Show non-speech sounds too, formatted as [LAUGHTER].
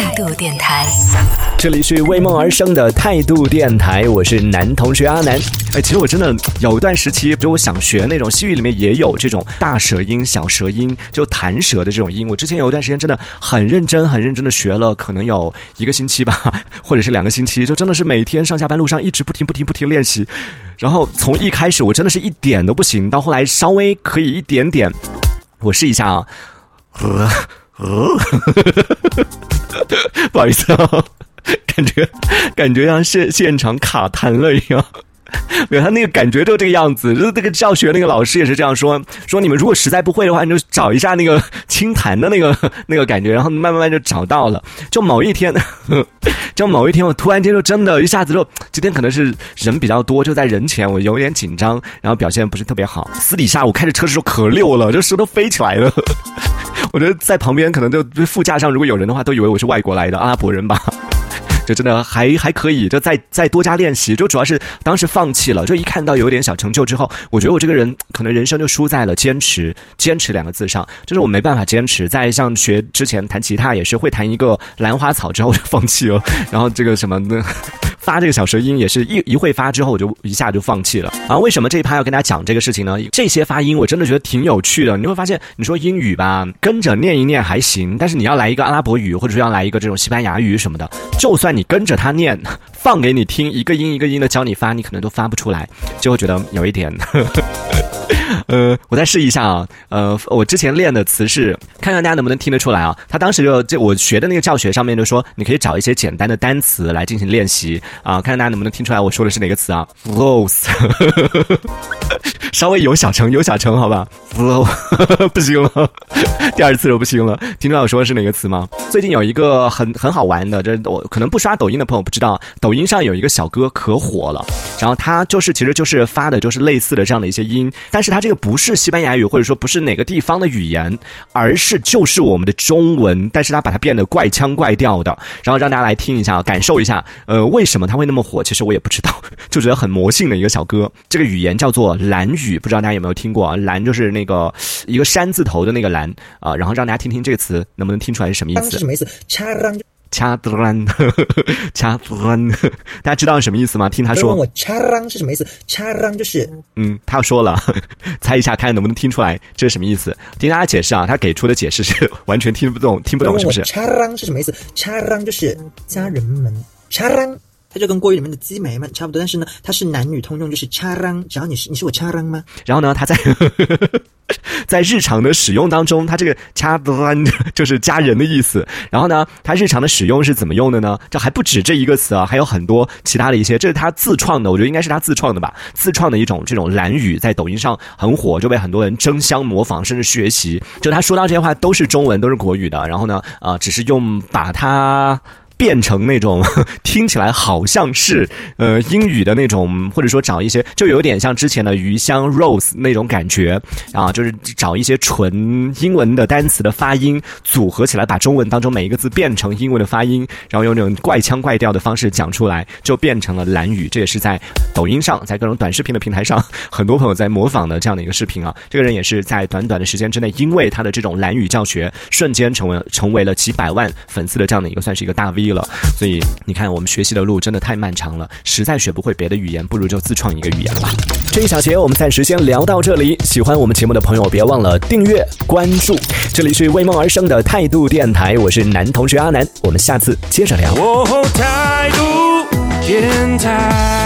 态度电台，这里是为梦而生的态度电台，我是男同学阿南。哎，其实我真的有一段时期，就我想学那种西域里面也有这种大舌音、小舌音，就弹舌的这种音。我之前有一段时间真的很认真、很认真的学了，可能有一个星期吧，[LAUGHS] 或者是两个星期，就真的是每天上下班路上一直不停、不停、不停练习。然后从一开始我真的是一点都不行，到后来稍微可以一点点。我试一下啊，呃呃，[LAUGHS] 不好意思啊，感觉感觉像现现场卡痰了一样。[LAUGHS] 没有，他那个感觉就这个样子。就是那个教学那个老师也是这样说：说你们如果实在不会的话，你就找一下那个清痰的那个那个感觉，然后慢慢慢就找到了。就某一天，[LAUGHS] 就某一天，我突然间就真的一下子就，今天可能是人比较多，就在人前我有点紧张，然后表现不是特别好。私底下我开着车的时候可溜了，这舌头飞起来了。[LAUGHS] 我觉得在旁边可能就副驾上如果有人的话，都以为我是外国来的阿拉伯人吧。[LAUGHS] 就真的还还可以，就再再多加练习。就主要是当时放弃了，就一看到有点小成就之后，我觉得我这个人可能人生就输在了坚持，坚持两个字上。就是我没办法坚持，在像学之前弹吉他也是会弹一个兰花草之后就放弃了，[LAUGHS] 然后这个什么呢？发这个小舌音也是一一会发之后我就一下就放弃了啊！为什么这一趴要跟大家讲这个事情呢？这些发音我真的觉得挺有趣的。你会发现，你说英语吧，跟着念一念还行，但是你要来一个阿拉伯语，或者说要来一个这种西班牙语什么的，就算你跟着他念，放给你听，一个音一个音的教你发，你可能都发不出来，就会觉得有一点。[LAUGHS] 呃，我再试一下啊。呃，我之前练的词是，看看大家能不能听得出来啊。他当时就就我学的那个教学上面就说，你可以找一些简单的单词来进行练习啊，看看大家能不能听出来我说的是哪个词啊？Flows，[LAUGHS] [LAUGHS] 稍微有小成，有小成，好吧 [LAUGHS] 不行了，[LAUGHS] 第二次就不行了。听出来我说的是哪个词吗？最近有一个很很好玩的，这我可能不刷抖音的朋友不知道，抖音上有一个小哥可火了，然后他就是其实就是发的就是类似的这样的一些音，但是他这个不是西班牙语，或者说不是哪个地方的语言，而是就是我们的中文，但是他把它变得怪腔怪调的，然后让大家来听一下，感受一下，呃，为什么他会那么火？其实我也不知道，就觉得很魔性的一个小哥。这个语言叫做兰语，不知道大家有没有听过啊？蓝就是那个一个山字头的那个蓝啊，然后让大家听听这个词能不能听出来是什么意思？是什么意思？掐端，掐端，[LAUGHS] 大家知道什么意思吗？听他说，我掐啷是什么意思？掐啷就是，嗯，他说了，[LAUGHS] 猜一下看能不能听出来这是什么意思？听大家解释啊，他给出的解释是完全听不懂，听不懂是不是？掐啷是什么意思？掐啷就是家人们，掐啷。它就跟国语里面的鸡眉们差不多，但是呢，它是男女通用，就是掐啷。只要你是你是我掐啷吗？然后呢，它在 [LAUGHS] 在日常的使用当中，它这个掐啷就是家人的意思。然后呢，它日常的使用是怎么用的呢？这还不止这一个词啊，还有很多其他的一些。这是他自创的，我觉得应该是他自创的吧，自创的一种这种蓝语，在抖音上很火，就被很多人争相模仿，甚至学习。就他说到这些话都是中文，都是国语的。然后呢，啊，只是用把它。变成那种 [LAUGHS] 听起来好像是呃英语的那种，或者说找一些就有点像之前的鱼香 Rose 那种感觉啊，就是找一些纯英文的单词的发音组合起来，把中文当中每一个字变成英文的发音，然后用那种怪腔怪调的方式讲出来，就变成了蓝语。这也是在抖音上，在各种短视频的平台上，很多朋友在模仿的这样的一个视频啊。[LAUGHS] 这个人也是在短短的时间之内，因为他的这种蓝语教学，瞬间成为成为了几百万粉丝的这样的一个算是一个大 V。了，所以你看，我们学习的路真的太漫长了，实在学不会别的语言，不如就自创一个语言吧。这一小节我们暂时先聊到这里，喜欢我们节目的朋友别忘了订阅关注。这里是为梦而生的态度电台，我是男同学阿南，我们下次接着聊。态度电台。